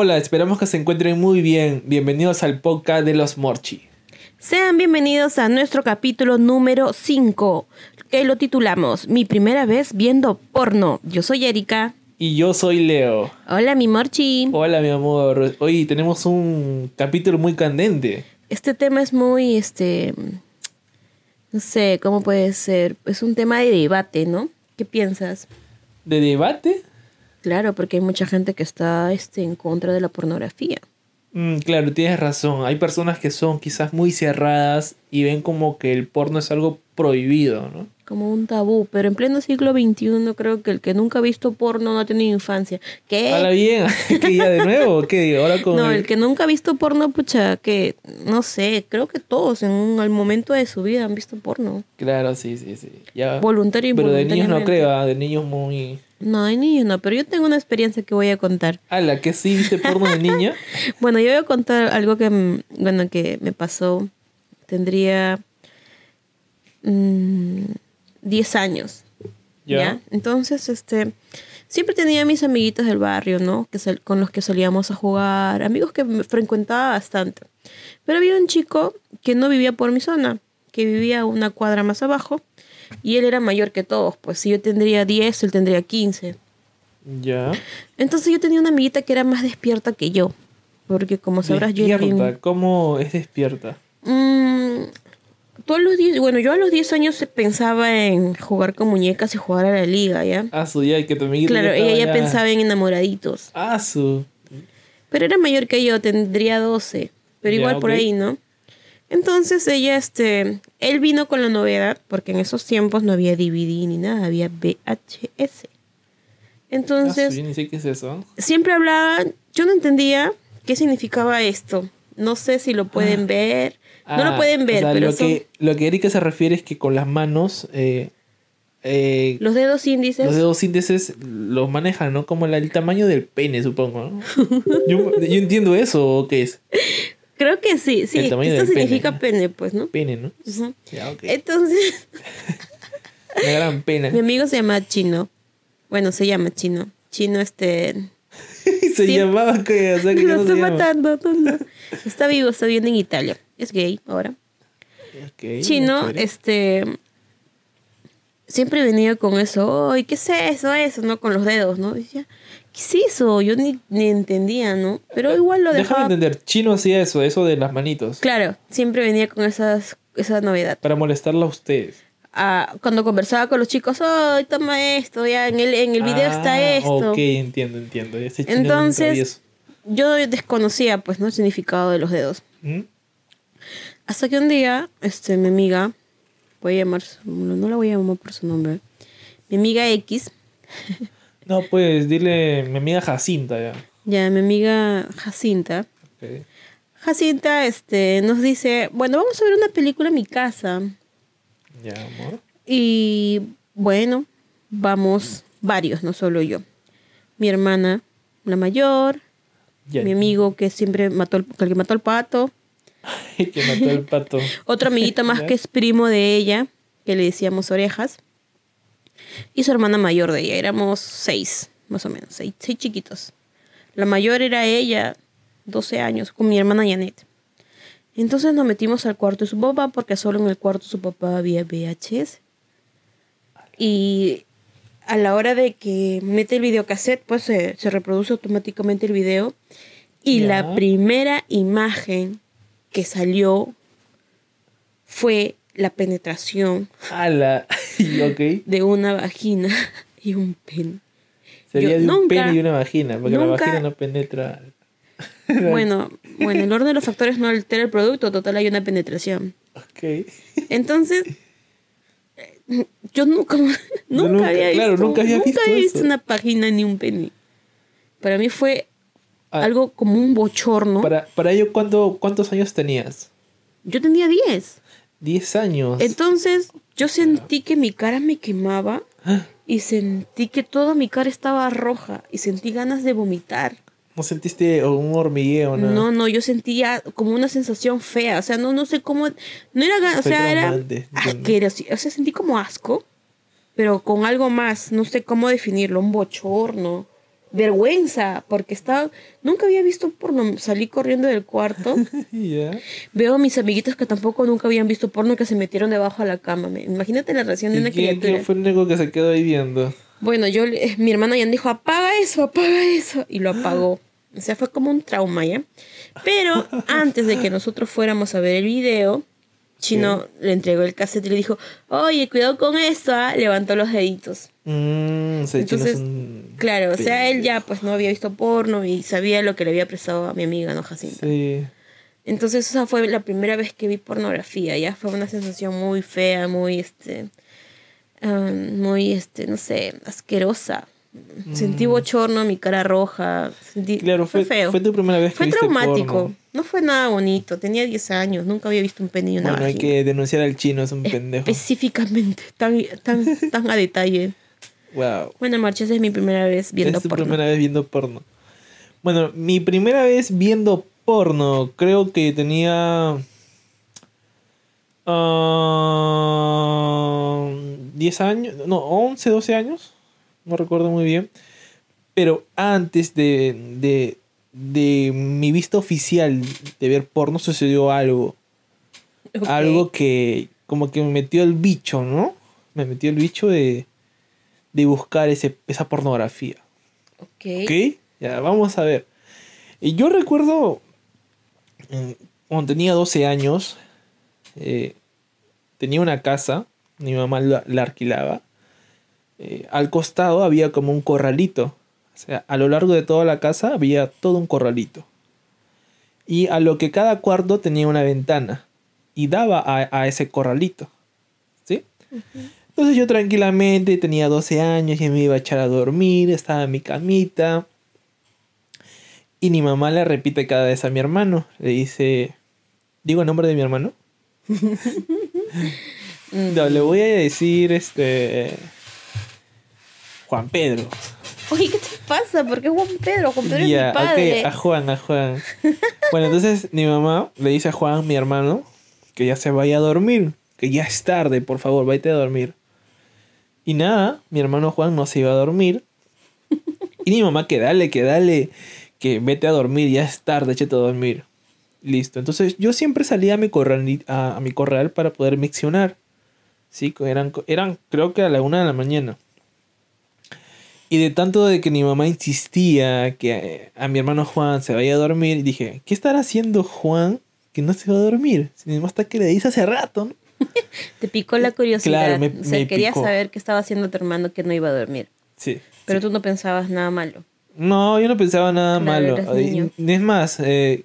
Hola, esperamos que se encuentren muy bien. Bienvenidos al podcast de los Morchi. Sean bienvenidos a nuestro capítulo número 5, que lo titulamos Mi primera vez viendo porno. Yo soy Erika. Y yo soy Leo. Hola, mi Morchi. Hola, mi amor. Hoy tenemos un capítulo muy candente. Este tema es muy, este, no sé, ¿cómo puede ser? Es un tema de debate, ¿no? ¿Qué piensas? ¿De debate? Claro, porque hay mucha gente que está este, en contra de la pornografía. Mm, claro, tienes razón. Hay personas que son quizás muy cerradas y ven como que el porno es algo prohibido, ¿no? Como un tabú, pero en pleno siglo XXI creo que el que nunca ha visto porno no ha tenido infancia. ¿Qué? Habla bien, que ya de nuevo, ¿qué? Ahora con No, el... que nunca ha visto porno, pucha, que no sé, creo que todos en un al momento de su vida han visto porno. Claro, sí, sí, sí. Ya. Voluntario y Pero de niños no creo, ah, de niños muy... No, de niños no, pero yo tengo una experiencia que voy a contar. Ah, la que sí viste porno de niña. Bueno, yo voy a contar algo que, mm, bueno, que me pasó. Tendría mm, 10 años. Ya. ¿ya? Entonces, este, siempre tenía mis amiguitos del barrio, ¿no? Que sal- con los que solíamos a jugar, amigos que me frecuentaba bastante. Pero había un chico que no vivía por mi zona, que vivía una cuadra más abajo, y él era mayor que todos, pues si yo tendría 10, él tendría 15. Ya. Entonces yo tenía una amiguita que era más despierta que yo, porque como sabrás yo era Despierta, ¿cómo es despierta? Mm, todos los días, bueno, yo a los 10 años pensaba en jugar con muñecas y jugar a la liga, ¿ya? Ah, su ya, que tu amiguita Claro, ella ya pensaba en enamoraditos. Ah, su. Pero era mayor que yo, tendría 12. Pero Ya, igual por ahí, ¿no? Entonces ella, este, él vino con la novedad, porque en esos tiempos no había DVD ni nada, había VHS. Ah, Entonces, sé qué es eso. siempre hablaba, yo no entendía qué significaba esto. No sé si lo pueden ver. no lo Ah, pueden ver, o sea, pero lo, son que, lo que Erika se refiere es que con las manos, eh, eh, los dedos índices. los dedos índices los manejan, ¿no? Como la- el tamaño del pene, supongo. ¿no? yo, yo entiendo eso, ¿o qué es? Creo que sí, sí. Esto pene. significa pene, pues, ¿no? Pene, ¿no? Ya, ok. Entonces, Una gran pena. mi amigo se llama Chino. Bueno, se llama Chino. Chino, este. se sí. llamaba que, o sea, que ya Lo estoy matando. no, no. Está vivo, está viviendo en Italia. Es gay ahora. Ok, Chino, este. Siempre venía con eso. ¡Ay, qué es eso! Eso, ¿no? Con los dedos, ¿no? Y decía, ¿qué es eso? Yo ni, ni entendía, ¿no? Pero igual lo Déjame dejaba. entender, Chino hacía eso, eso de las manitos. Claro, siempre venía con esas, esa novedad. Para molestarla a ustedes. Ah, cuando conversaba con los chicos, ¡ay, toma esto! Ya en el, en el video está Ah, esto. Ok, entiendo, entiendo. Ese chino Entonces, yo desconocía, pues, ¿no? El significado de los dedos. ¿Mm? Hasta que un día, este, mi amiga, voy a llamar, no la voy a llamar por su nombre, mi amiga X, No, pues dile mi amiga Jacinta ya. ya mi amiga Jacinta, Ok. Jacinta, este, nos dice, bueno, vamos a ver una película en mi casa. Ya, amor. Y bueno, vamos varios, no solo yo. Mi hermana, la mayor, Ya. mi amigo que siempre mató, el, que mató al pato, que mató el pato. otro amiguito más que es primo de ella, que le decíamos orejas, y su hermana mayor de ella. Éramos seis, más o menos, seis, seis chiquitos. La mayor era ella, 12 años, con mi hermana Janet. Entonces nos metimos al cuarto de su papá, porque solo en el cuarto de su papá había VHS. Y a la hora de que mete el videocassette, pues se, se reproduce automáticamente el video. Y la primera imagen que salió fue la penetración Ala. Y, ok. de una vagina y un pene. Sería Yo de un nunca- pene y una vagina, porque la nunca- vagina no penetra. Bueno, bueno, el orden de los factores no altera el producto, total hay una penetración. Ok. Entonces, eh, yo nunca, nunca, nunca- había claro, visto, nunca había visto eso. una vagina ni un pene. Para mí fue Ah, algo como un bochorno. Para, para ello, ¿cuánto, ¿cuántos años tenías? Yo tenía 10. 10 años. Entonces, yo sentí que mi cara me quemaba Ah, y sentí que toda mi cara estaba roja y sentí ganas de vomitar. ¿No sentiste un hormigueo? No, No, no, yo sentía como una sensación fea, o sea, no, no sé cómo, no era, o Fue sea, era asqueroso, o sea, sentí como asco, pero con algo más, no sé cómo definirlo, un bochorno, vergüenza, porque estaba, nunca había visto porno, salí corriendo del cuarto, veo a mis amiguitos que tampoco nunca habían visto porno que se metieron debajo de la cama, me- imagínate la reacción de ¿Y una quién, criatura. quién fue el único que se quedó ahí viendo? Bueno, yo, le- mi hermana ya dijo, apaga eso, apaga eso, y lo apagó. O sea, fue como un trauma, ¿ya? Pero antes de que nosotros fuéramos a ver el video, Chino le entregó el cassette y le dijo, oye, cuidado con esto, ¿ah?". levantó los deditos. Chino Entonces, un... Claro, o sea, él ya pues no había visto porno y sabía lo que le había prestado a mi amiga, ¿no, Jacinta? Sí. Entonces esa fue la primera vez que vi pornografía, ya fue una sensación muy fea, muy, este, muy, este, no sé, asquerosa. Sentí bochorno, mi cara roja, sentí, Mm. Claro, fue, feo. fue tu primera vez que Fue viste traumático, porno. no fue nada bonito, tenía 10 años, nunca había visto un pene y una Bueno, hay vagina. que denunciar al chino, es un pendejo. Específicamente, tan, tan, tan a detalle. Wow. Bueno, Marcha, esa es mi primera vez viendo es tu porno. primera vez viendo porno. Bueno, mi primera vez viendo porno, creo que tenía. ah, 10 años, no, 11, 12 años, no recuerdo muy bien. Pero antes de, de, de mi vista oficial de ver porno sucedió algo. Algo que como que me metió el bicho, ¿no? Me metió el bicho de, de buscar ese, esa pornografía. Ok. ¿Ok? Ya, vamos a ver. Y yo recuerdo, eh, cuando tenía 12 años, eh, tenía una casa, mi mamá la, la alquilaba. Eh, al costado había como un corralito. O sea, a lo largo de toda la casa había todo un corralito. Y a lo que cada cuarto tenía una ventana. Y daba a, a ese corralito. ¿Sí? Entonces yo tranquilamente tenía 12 años y me iba a echar a dormir, estaba en mi camita. Y mi mamá le repite cada vez a mi hermano. Le dice, ¿digo el nombre de mi hermano? No, le voy a decir este... Juan Pedro. Oye, ¿qué te pasa? ¿Por qué Juan Pedro? Juan Pedro es mi padre. a Juan, a Juan. Bueno, entonces mi mamá le dice a Juan, mi hermano, que ya se vaya a dormir, que ya es tarde, por favor, vete a dormir. Y nada, mi hermano Juan no se iba a dormir. Y mi mamá, que dale, que dale, que vete a dormir, ya es tarde, échate a dormir. Listo. Entonces yo siempre salía a mi corral, a, mi corral para poder miccionar. Sí, eran, eran creo que a la una de la mañana. Y de tanto de que mi mamá insistía que eh, a mi hermano Juan se vaya a dormir, dije, ¿qué estará haciendo Juan que no se va a dormir? Si está que le dice hace rato. Te picó la curiosidad. Claro, me- o sea, me querías picó. saber qué estaba haciendo tu hermano que no iba a dormir. Sí. Pero tú no pensabas nada malo. No, yo no pensaba nada Claro, malo. niño. Es más, eh,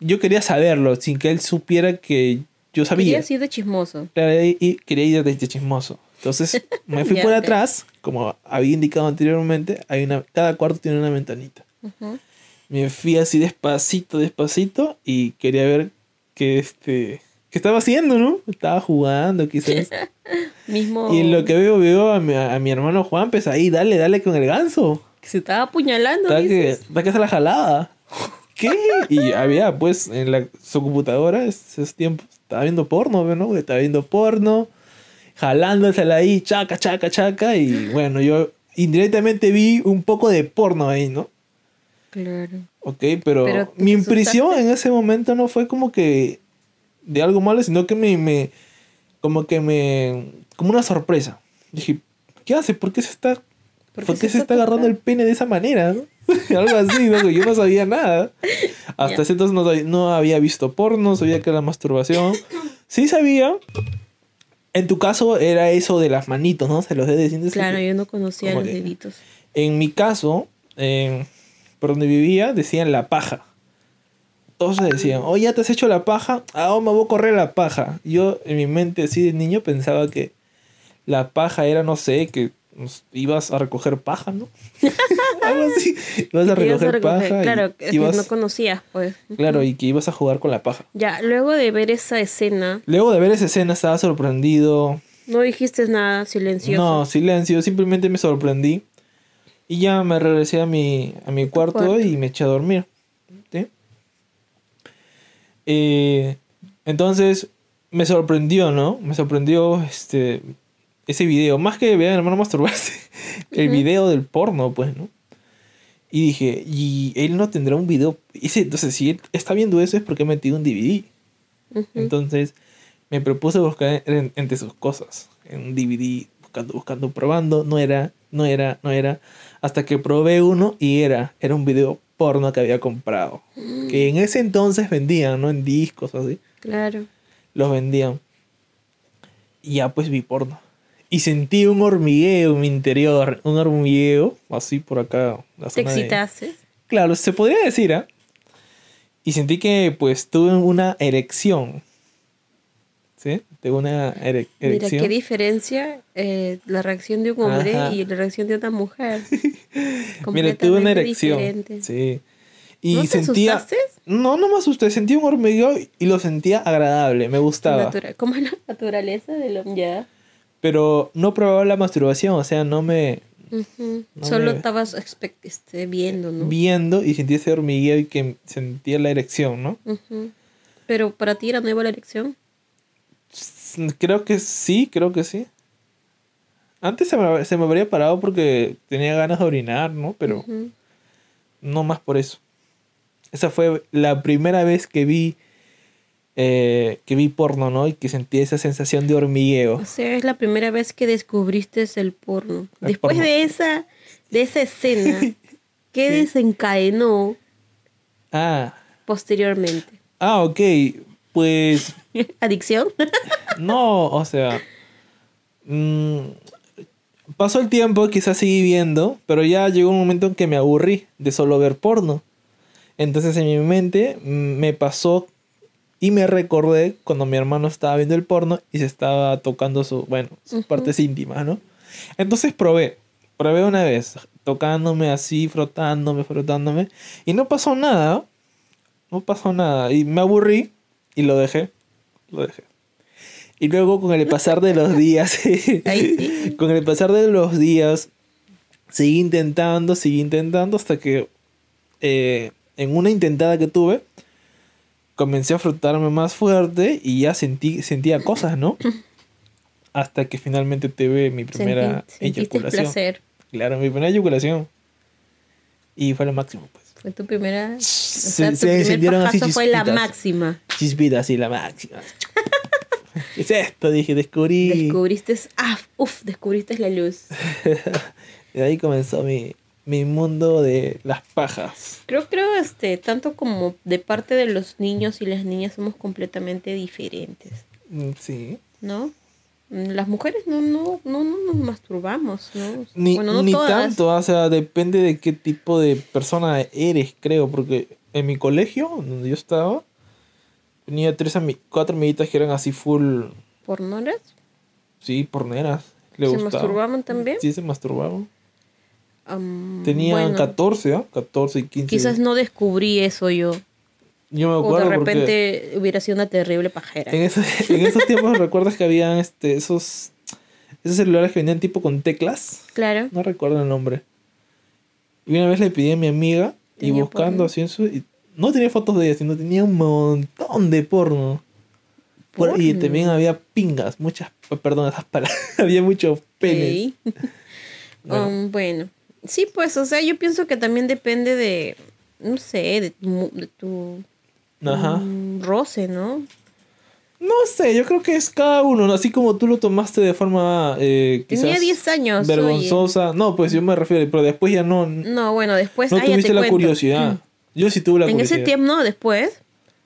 yo quería saberlo sin que él supiera que yo sabía. Querías ir de chismoso. Claro, y, y quería ir de chismoso. Entonces me fui por atrás, como había indicado anteriormente, hay una, cada cuarto tiene una ventanita. Ujú. Me fui así despacito, despacito y quería ver qué este qué estaba haciendo, ¿no? Estaba jugando, quizás. Mismo Y en lo que veo, veo a mi, a mi hermano Juan, pues ahí, dale, dale con el ganso. que se estaba apuñalando. Está que, que se la jalaba. ¿Qué? Y había, pues, en la, su computadora, esos tiempos, estaba viendo porno, ¿no? Estaba viendo porno, jalándosela ahí, chaca, chaca, chaca. Y bueno, yo indirectamente vi un poco de porno ahí, ¿no? Claro. Ok, pero, Pero, ¿te mi impresión en ese momento no fue como que de algo malo, sino que me, me como que me, como una sorpresa. Dije, ¿qué hace? ¿Por qué se está, ¿Por por qué se se está está agarrando el pene de esa manera? ¿no? algo así, ¿no? Yo no sabía nada. Hasta ese entonces no, no había visto porno, sabía que era masturbación. Sí sabía. En tu caso era eso de las manitos, ¿no? Se los dedos índices. Claro, yo no conocía los deditos. En mi caso, eh, por donde vivía, decían la paja. Todos decían, oh, ya te has hecho la paja, ah, oh, me voy a correr la paja. Yo en mi mente así de niño pensaba que la paja era, no sé, que ibas a recoger paja, ¿no? Algo así. Ibas a ibas recoger, a recoger. paja. y Claro, es que ibas- no conocías, pues. Claro, y que ibas a jugar con la paja. Ya, luego de ver esa escena, Luego de ver esa escena estaba sorprendido. no dijiste nada, silencioso. No, silencio, simplemente me sorprendí. Y ya me regresé a mi, a mi cuarto, cuarto. y me eché a dormir. Eh, entonces me sorprendió, ¿no? Me sorprendió este ese video. Más que ver a mi hermano masturbarse, el video del porno, pues, ¿no? Y dije, y él no tendrá un video. Y sí, entonces, si él está viendo eso es porque ha metido un DVD. Entonces, me propuse buscar en- entre sus cosas. En un DVD, buscando, buscando, probando. No era, no era, no era. Hasta que probé uno y era. Era un video porno que había comprado. Que en ese entonces vendían, ¿no? En discos así. Claro. Los vendían. Y ya pues vi porno. Y sentí un hormigueo en mi interior. Un hormigueo. Así por acá. la ¿Te de- excitaste? Claro, se podría decir, ¿ah? Y sentí que pues tuve una erección. ¿Sí? Tuve una ere- Mira, erección. qué diferencia eh, la reacción de un hombre Ajá. y la reacción de una mujer. Mira, tuve una erección. diferente. Sí. Y ¿No te sentía. asustaste? No, no me asusté. Sentí un hormigueo y lo sentía agradable. Me gustaba. Natura- como la naturaleza del hombre. Ya. Pero no probaba la masturbación. O sea, no me. No Solo me- estabas este, viendo, ¿no? Viendo y sentí ese hormigueo y que sentía la erección, ¿no? Ujú. Pero para ti era nueva la elección. Creo que sí, creo que sí. Antes se me, se me habría parado porque tenía ganas de orinar, ¿no? Pero no más por eso. Esa fue la primera vez que vi eh, que vi porno, ¿no? Y que sentí esa sensación de hormigueo. O sea, es la primera vez que descubriste el porno. El Después porno. de esa, de esa escena, ¿qué desencadenó Ah, posteriormente? ah, ok. Pues ¿Adicción? no, o sea, mm, pasó el tiempo, quizás seguí viendo, pero ya llegó un momento en que me aburrí de solo ver porno. Entonces en mi mente mm, me pasó y me recordé cuando mi hermano estaba viendo el porno y se estaba tocando su, bueno, sus Ujú. partes íntimas, ¿no? Entonces probé, probé una vez, tocándome así, frotándome, frotándome, y no pasó nada, no pasó nada, y me aburrí y lo dejé, lo dejé. Y luego con el pasar de los días, sí. con el pasar de los días, seguí intentando, seguí intentando hasta que eh, en una intentada que tuve, comencé a frotarme más fuerte y ya sentí, sentía cosas, ¿no? Hasta que finalmente tuve mi primera sentiste eyaculación. placer. Claro, mi primera eyaculación. Y fue lo máximo, pues. Fue tu primera. O Se- sea, tu se primer encendieron así fue la chispitas. máxima. Chispita así, la máxima. ¿Qué es esto? Dije, descubrí. Descubriste. Ah, uf, descubriste la luz. Y de ahí comenzó mi, mi mundo de las pajas. Creo, creo, este, tanto como de parte de los niños y las niñas somos completamente diferentes, Mm, Sí. ¿no? Mm, Las mujeres no, no, no, no nos masturbamos, ¿no? Ni, bueno, no ni todas. tanto, o sea, depende de qué tipo de persona eres, creo, porque en mi colegio, donde yo estaba, tenía tres ami- cuatro amiguitas que eran así full, ¿Pornoras? sí, porneras. Le ¿Se gustaba. masturbaban también? Sí, se masturbaban. Am, Tenían bueno, 14, ¿ah? 14 y 15. Quizás no descubrí eso yo. Yo me O de acuerdo porque repente hubiera sido una terrible pajera. en, esos, en esos tiempos recuerdas que habían este, esos, esos celulares que venían tipo con teclas. Claro. No recuerdo el nombre. Y una vez le pedí a mi amiga y buscando porno. así en su... y no tenía fotos de ella, sino tenía un montón de porno. Por- y también había pingas, muchas, perdón esas palabras, había muchos penes. Ok. Bueno. Um, bueno, sí, pues, o sea, yo pienso que también depende de, no sé, de tu, de tu Ajá. mm, roce, ¿no? No sé, yo creo que es cada uno, ¿no? así como tú lo tomaste de forma eh, quizás Tenía 10 años. vergonzosa. No, pues yo me refiero, pero después ya no, no No, bueno, después. ah, ya tuviste te la cuento. curiosidad. Yo sí tuve la En curiosidad. ese tiempo, no, después.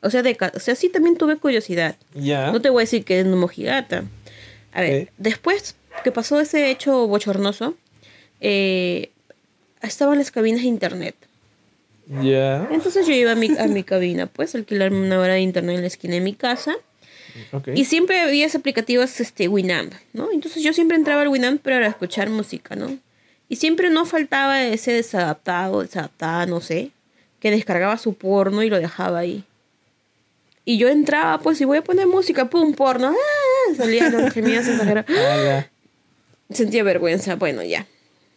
O sea, de, o sea, sí también tuve curiosidad. Ya. No te voy a decir que es una mojigata. A ver, después que pasó ese hecho bochornoso, eh, estaban las cabinas de internet. Ya. Entonces yo iba a mi, a mi cabina, pues, alquilarme una hora de internet en la esquina de mi casa. Y siempre había ese aplicativo, este, Winamp, ¿no? Entonces yo siempre entraba al Winamp para escuchar música, ¿no? Y siempre no faltaba ese desadaptado, desadaptada, no sé, que descargaba su porno y lo dejaba ahí. Y yo entraba, pues, y voy a poner música, pum, porno. ¡ah! Salían los gemidos exagerados. Ah. Sentía vergüenza, bueno, ya.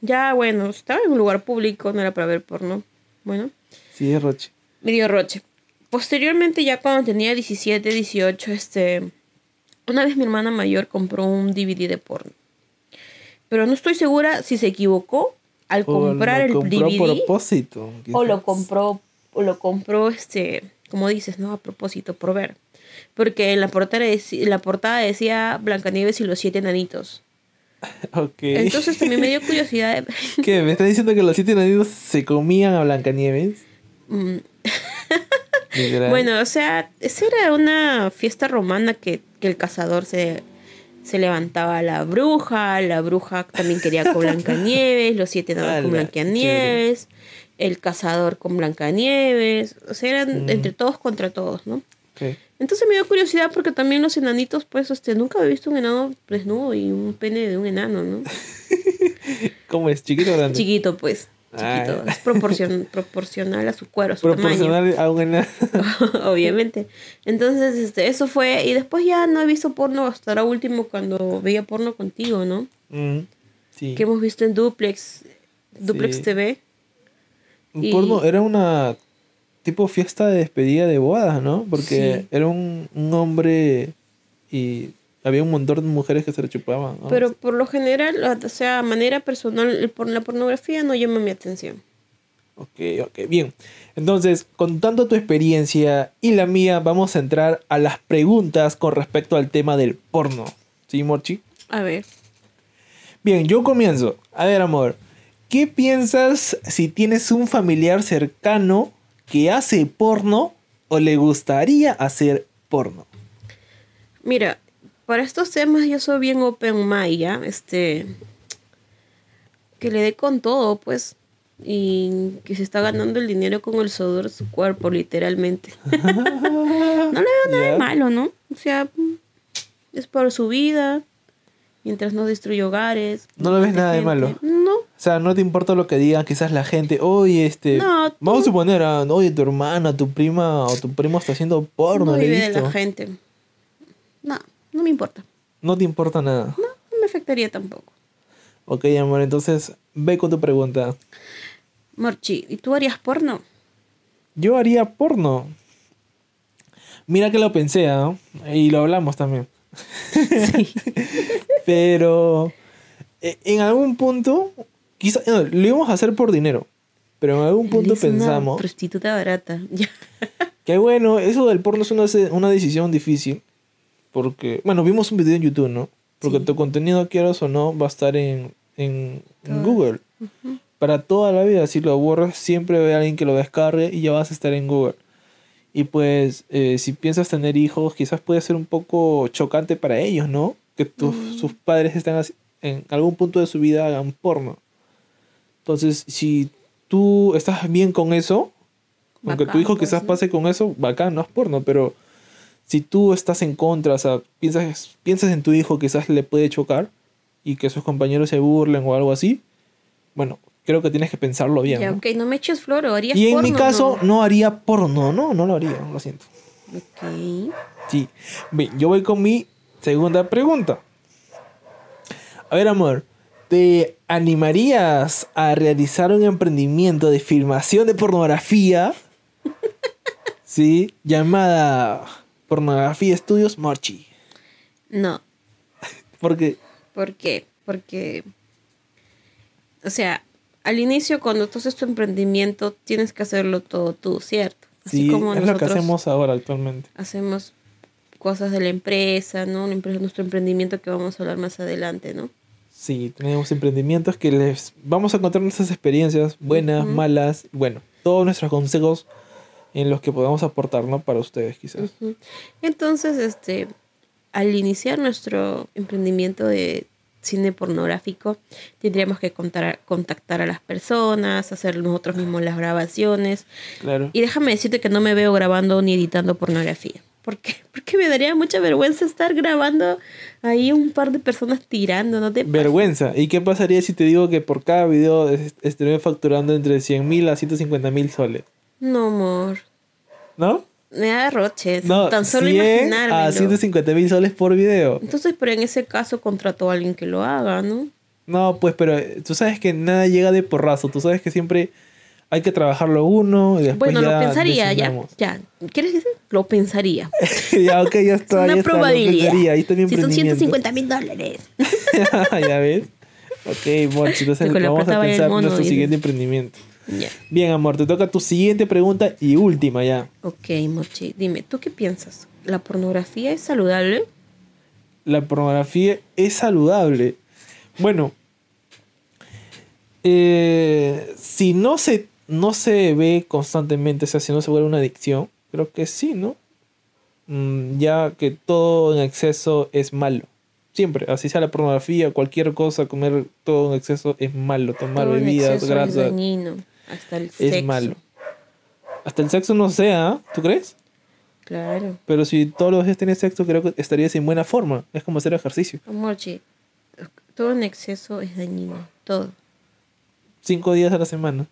Ya, bueno, estaba en un lugar público, no era para ver porno. Bueno, Sí, es Roche. me dio roche. Posteriormente, ya cuando tenía 17, 18, este... Una vez mi hermana mayor compró un DVD de porno. Pero no estoy segura si se equivocó al O comprar el DVD propósito. o lo compró o lo compró este como dices no a propósito por ver porque en la portada deci- la portada decía Blancanieves y los siete enanitos Ok. entonces también me dio curiosidad de- ¿Qué? ¿Me estás diciendo que los siete enanitos se comían a Blancanieves? Mm, bueno o sea esa era una fiesta romana que, que el cazador se se levantaba la bruja, la bruja también quería con Blancanieves, los siete enanos con Blancanieves, el cazador con Blancanieves, o sea, eran Mm. entre todos contra todos, ¿no? Entonces me dio curiosidad porque también los enanitos, pues, este, nunca había visto un enano desnudo y un pene de un enano, ¿no? ¿Cómo es? ¿Chiquito o grande? Chiquito, pues, chiquito. Ah. Es proporcion- proporcional a su cuero, a su tamaño. A. Obviamente. Entonces, este, eso fue. Y después ya no he visto porno hasta ahora último cuando veía porno contigo, ¿no? Mm, sí. Que hemos visto en Duplex. Duplex Sí. TV. Un y- porno era una tipo fiesta de despedida de bodas, ¿no? Porque Sí. era un, un hombre y había un montón de mujeres que se lo chupaban. ¿no? Pero por lo general, o sea, manera personal, por- la pornografía no llama mi atención. Ok, ok, bien. Entonces, contando tu experiencia y la mía, vamos a entrar a las preguntas con respecto al tema del porno. ¿Sí, Morchi? A ver. Bien, yo comienzo. A ver, amor. ¿Qué piensas si tienes un familiar cercano que hace porno o le gustaría hacer porno? Mira, para estos temas yo soy bien open mind, ¿ya? Este. Que le dé con todo, pues. Y que se está ganando el dinero con el sudor de su cuerpo, literalmente. no le veo nada de malo, ¿no? O sea, es por su vida. Mientras no destruye hogares. No lo ves nada de malo. No. O sea, no te importa lo que digan quizás la gente. Oye, este... No, vamos a suponer, ah, oye, tu hermana, tu prima o tu primo está haciendo porno, no vive de la gente. No, no me importa. No te importa nada. No, no me afectaría tampoco. Ok, amor, entonces ve con tu pregunta. Morchi, ¿y tú harías porno? Yo haría porno. Mira que lo pensé, ¿ah? Y lo hablamos también. Sí. Pero eh, en algún punto, quizás no, lo íbamos a hacer por dinero. Pero en algún punto Es una pensamos prostituta barata. Que bueno, eso del porno es una, una decisión difícil. Porque, bueno, vimos un video en YouTube, ¿no? Porque Sí. tu contenido, quieras o no, va a estar en, en, Todo. Google. Para toda la vida, si lo borras, siempre ve a alguien que lo descargue y ya vas a estar en Google. Y pues, eh, si piensas tener hijos, quizás puede ser un poco chocante para ellos, ¿no? Que tus, sus padres están en algún punto de su vida hagan porno. Entonces, si tú estás bien con eso, aunque tu Bacán, hijo pues, quizás pase con eso, bacán, no es porno, pero si tú estás en contra, o sea, piensas, piensas en tu hijo, quizás le puede chocar y que sus compañeros se burlen o algo así, bueno, creo que tienes que pensarlo bien. Ya, ¿no? ok, no me eches flor, ¿o harías Y en porno, mi caso, no? no haría porno, no, no lo haría, lo siento. Ok. Sí. Bien, yo voy con mi segunda pregunta. A ver, amor, ¿te animarías a realizar un emprendimiento de filmación de pornografía? Sí, llamada Pornografía Estudios Morchi. No, Porque, ¿por qué? Porque, o sea, al inicio cuando tú haces tu emprendimiento tienes que hacerlo todo tú, ¿cierto? Así sí, como es lo que hacemos ahora actualmente. hacemos cosas de la empresa, ¿no? La empresa, nuestro emprendimiento que vamos a hablar más adelante, ¿no? Sí, tenemos emprendimientos que les vamos a contar nuestras experiencias, buenas, malas, bueno, todos nuestros consejos en los que podamos aportar, ¿no? Para ustedes quizás. Ujú. Entonces, este, al iniciar nuestro emprendimiento de cine pornográfico, tendríamos que contar, contactar a las personas, hacer nosotros mismos las grabaciones. Claro. Y déjame decirte que no me veo grabando ni editando pornografía. ¿Por qué? Porque me daría mucha vergüenza estar grabando ahí un par de personas tirando, ¿no te? Vergüenza. ¿Y qué pasaría si te digo que por cada video es- estaré facturando entre 100 mil a 150 mil soles? No, amor. ¿no? Me da roches. No, Tan solo 100 a imaginármelo. 150 mil soles por video. Entonces, pero en ese caso contrató a alguien que lo haga, ¿no? No, pues, pero eh, tú sabes que nada llega de porrazo. Tú sabes que siempre hay que trabajarlo uno y después Bueno, ya lo pensaría, ya, decidamos. ya. ¿Quieres decir? Lo pensaría. ya, ok, ya Es está. ya una probabilidad. pensaría, Ahí está mi Si son emprendimiento. 150 mil dólares. ya ves. Ok, Morchi, entonces vamos a pensar en nuestro siguiente emprendimiento. Bien, amor, te toca tu siguiente pregunta y última ya. Ok, Mochi, dime, ¿tú qué piensas? ¿La pornografía es saludable? La pornografía es saludable. Bueno, eh, si no se, no se ve constantemente, o sea, si no se vuelve una adicción, creo que sí, ¿no? Mm, ya que todo en exceso es malo. Siempre, así sea la pornografía, cualquier cosa, comer todo en exceso es malo. Tomar Todo bebidas, grasas, hasta el es sexo. malo. Hasta el sexo no sea, ¿tú crees? Claro. Pero si todos los días tienes sexo, creo que estarías en buena forma. Es como hacer ejercicio. Mochi, todo en exceso es dañino, todo. Cinco días a la semana.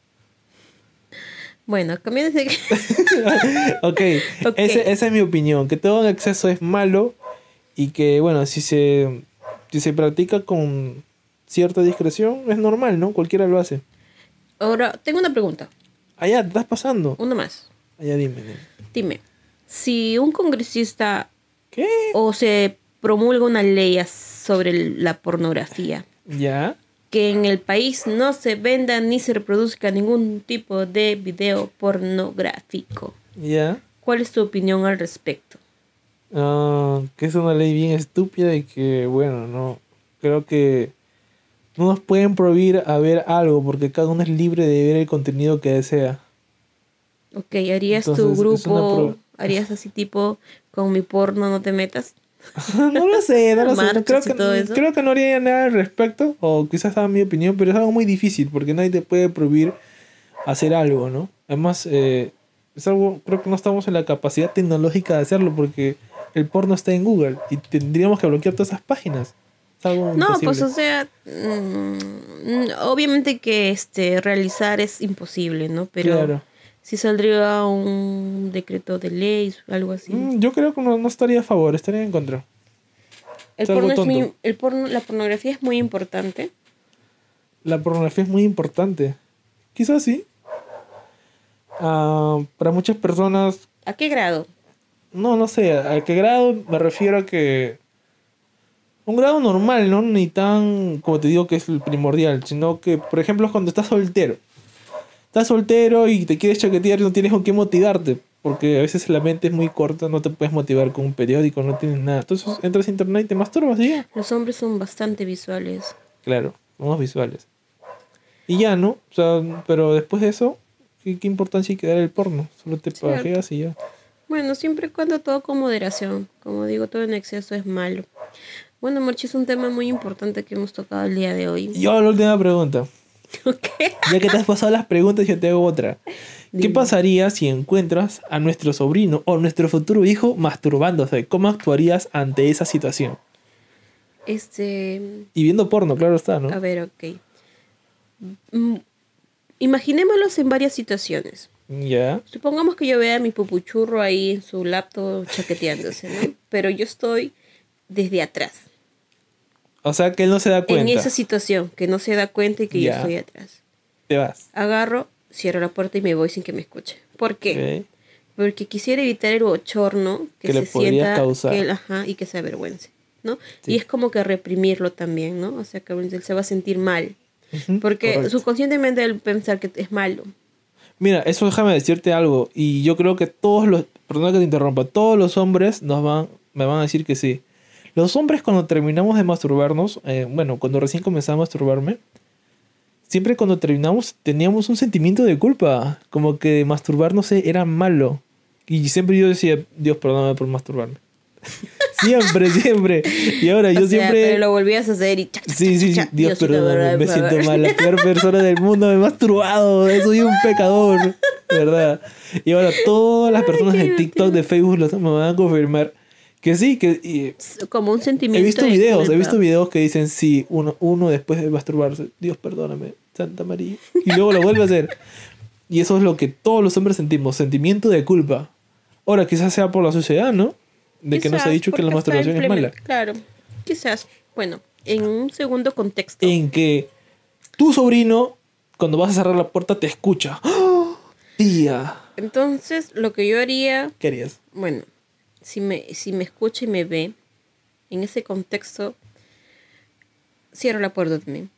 Bueno, cambiando de... ok, Ok. Ese- esa es mi opinión, que todo en exceso es malo y que, bueno, si se, si se practica con cierta discreción, es normal, ¿no? Cualquiera lo hace. Ahora, tengo una pregunta, Allá, te estás pasando. una más. Allá, dime. dime. Dime, si un congresista ¿Qué? o se promulga una ley sobre la pornografía, ¿Ya? que en el país no se venda ni se reproduzca ningún tipo de video pornográfico. ¿Ya? ¿Cuál es tu opinión al respecto? Ah, que es una ley bien estúpida y que, bueno, no. Creo que no nos pueden prohibir a ver algo porque cada uno es libre de ver el contenido que desea. Ok, ¿harías tu Entonces, grupo, harías así tipo, con mi porno no te metas? no lo sé, no lo sé. Creo que, creo que no haría nada al respecto, o quizás daba mi opinión, pero es algo muy difícil porque nadie te puede prohibir hacer algo, ¿no? Además, eh, es algo, creo que no estamos en la capacidad tecnológica de hacerlo porque el porno está en Google y tendríamos que bloquear todas esas páginas. Es algo No, imposible. pues o sea, mm, obviamente que este realizar es imposible, ¿no? Pero Claro. si saldría un decreto de ley, algo así. Mm, yo creo que no, no estaría a favor, estaría en contra. el es porno es muy, el porno, la pornografía es muy importante. La pornografía es muy importante. Quizás sí. Ah, para muchas personas ¿A qué grado? No, no sé, ¿a qué grado me refiero a que... Un grado normal, ¿no? Ni tan, como te digo, que es el primordial, sino que, por ejemplo, cuando estás soltero. Estás soltero y te quieres chaquetear y no tienes con qué motivarte, porque a veces la mente es muy corta, no te puedes motivar con un periódico, no tienes nada. Entonces entras a internet y te masturbas y ya. Los hombres son bastante visuales. Claro, somos visuales. Y ya, ¿no? O sea, pero después de eso, ¿qué, qué importancia hay que dar el porno? Solo te pajeas y ya. Bueno, siempre y cuando todo con moderación. Como digo, todo en exceso es malo. Bueno, Morchi, es un tema muy importante que hemos tocado el día de hoy. Yo la última pregunta. Ya que te has pasado las preguntas, yo te hago otra. ¿Qué pasaría si encuentras a nuestro sobrino o nuestro futuro hijo masturbándose? ¿Cómo actuarías ante esa situación? Este, Y viendo porno, claro está, ¿no? a ver, ok. Mm, Imaginémoslos en varias situaciones. Ya. Supongamos que yo vea a mi pupuchurro ahí en su laptop chaqueteándose, ¿no? Pero yo estoy desde atrás. O sea que él no se da cuenta. En esa situación, que no se da cuenta y que yo Ya. estoy atrás. Te vas. Agarro, cierro la puerta y me voy sin que me escuche. ¿Por qué? Ok. Porque quisiera evitar el bochorno que, Que le se podrías sienta causar. que él- ajá, y que se avergüence, ¿no? Sí. Y es como que reprimirlo también, ¿no? O sea, que él se va a sentir mal. Porque correcto. subconscientemente él pensar que es malo. Mira, eso déjame decirte algo. Y yo creo que todos los. Perdona que te interrumpa. Todos los hombres nos van, me van a decir que sí. Los hombres, cuando terminamos de masturbarnos, eh, bueno, cuando recién comenzaba a masturbarme, siempre cuando terminamos teníamos un sentimiento de culpa. Como que masturbarnos era malo. Y siempre yo decía, Dios, perdóname por masturbarme. siempre, siempre. Y ahora yo o sea, siempre. pero lo volvías a hacer y... chac, chac, Sí, sí, chac, Dios, Diosito, perdóname, me siento mal. La peor persona del mundo me he masturbado. Soy un pecador. ¿Verdad? Y ahora todas las personas de TikTok, de Facebook, lo- me van a confirmar que sí, que y Como un he sentimiento visto de videos, he visto videos que dicen sí, uno, uno después de masturbarse, Dios perdóname, Santa María. Y luego lo vuelve a hacer. Y eso es lo que todos los hombres sentimos, sentimiento de culpa. Ahora, quizás sea por la sociedad, ¿no? De que nos ha Quizás, dicho que la masturbación es mala. Claro, quizás. Bueno, en un segundo contexto. en que tu sobrino, cuando vas a cerrar la puerta, te escucha. ¡Oh! Tía, Entonces, lo que yo haría, ¿qué harías? bueno, si me, si me escucha y me ve, en ese contexto, cierro la puerta también.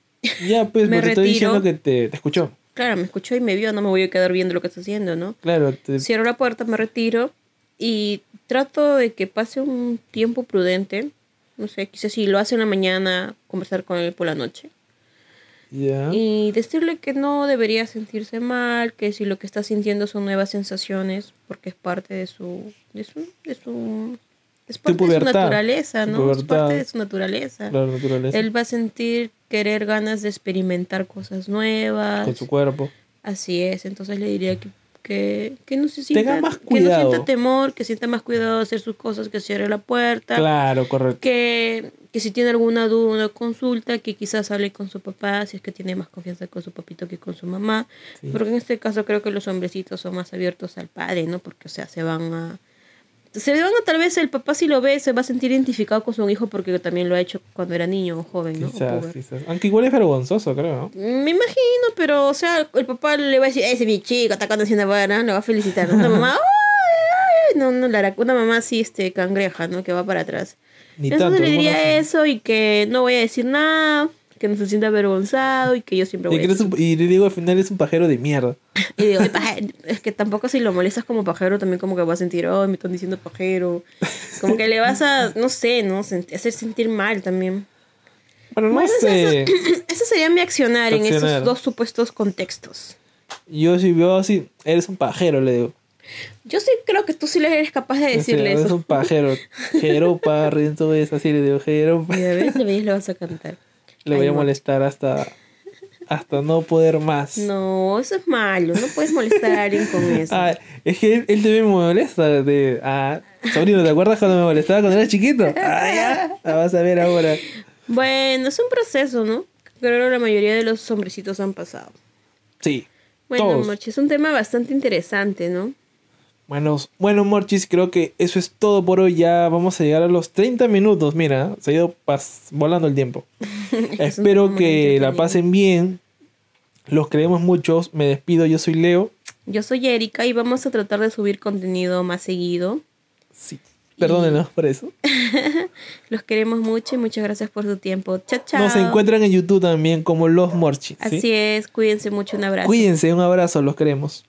Ya, pues, Me porque te estoy retiro. diciendo que te, te escuchó. Claro, me escuchó y me vio, no me voy a quedar viendo lo que está haciendo, ¿no? Claro, te- Cierro la puerta, me retiro y trato de que pase un tiempo prudente. No sé, quizás si lo hace en la mañana, conversar con él por la noche. Y decirle que no debería sentirse mal, que si lo que está sintiendo son nuevas sensaciones, porque es parte de su... De su, de su es parte de su naturaleza, tu ¿no? Es parte de su naturaleza. La naturaleza. Él va a sentir querer ganas de experimentar cosas nuevas. Con su cuerpo. Así es, entonces le diría que, que, que no se sienta, Tenga más que no cuidado. sienta temor, que sienta más cuidado de hacer sus cosas, que cierre la puerta, Claro, correcto. que, que si tiene alguna duda, una consulta, que quizás hable con su papá, si es que tiene más confianza con su papito que con su mamá, Sí. porque en este caso creo que los hombrecitos son más abiertos al padre, ¿no? Porque, o sea, se van a... Se van a, tal vez el papá si lo ve, se va a sentir identificado con su hijo porque también lo ha hecho cuando era niño o joven, ¿no? O Quizás, puber. quizás. Aunque igual es vergonzoso, creo. ¿no? Me imagino, pero, o sea, el papá le va a decir, ese es mi chico, está conociendo buena, le va a felicitar. ¿no? Una mamá, "Ay, ay", no, no, la, una mamá así, este, cangreja, ¿no? Que va para atrás. Ni Entonces tanto. le diría eso y que no voy a decir nada, que no se sienta avergonzado y que yo siempre Y, voy que a decir. un- y le digo al final es un pajero de mierda. Y digo, es que tampoco si lo molestas como pajero, también como que va a sentir, oh, me están diciendo pajero. Como que le vas a, no sé, ¿no? Sent- hacer sentir mal también. Bueno, no Bueno, eso- sé. Ese sería mi accionar en Accionar. esos dos supuestos contextos. Yo si veo así, eres un pajero, le digo. Yo sí creo que tú sí le eres capaz de O sea, decirle eso. un pajero. Jeropa, riendo es así, le digo, jeropa. Y a ver, le vas a cantar. Le voy Ay, a no. molestar hasta, hasta no poder más. No, eso es malo. No puedes molestar a alguien con eso. Ah, es que él, él también me molesta. De, ah, sobrino, ¿te acuerdas cuando me molestaba cuando era chiquito? Ah, ya. La vas a ver ahora. Bueno, es un proceso, ¿no? Creo que la mayoría de los hombrecitos han pasado. Sí. Bueno. Morchi, es un tema bastante interesante, ¿no? Bueno, bueno, Morchis, creo que eso es todo por hoy. Ya vamos a llegar a los 30 minutos. Mira, se ha ido pas- volando el tiempo. Espero que la pasen bien. Los queremos muchos. Me despido. Yo soy Leo. Yo soy Erika y vamos a tratar de subir contenido más seguido. Sí. Perdónenos por eso. Los queremos mucho y muchas gracias por su tiempo. Chao, chao. Nos encuentran en YouTube también como Los Morchis. ¿sí? Así es, cuídense mucho, un abrazo. Cuídense. Un abrazo. Los queremos.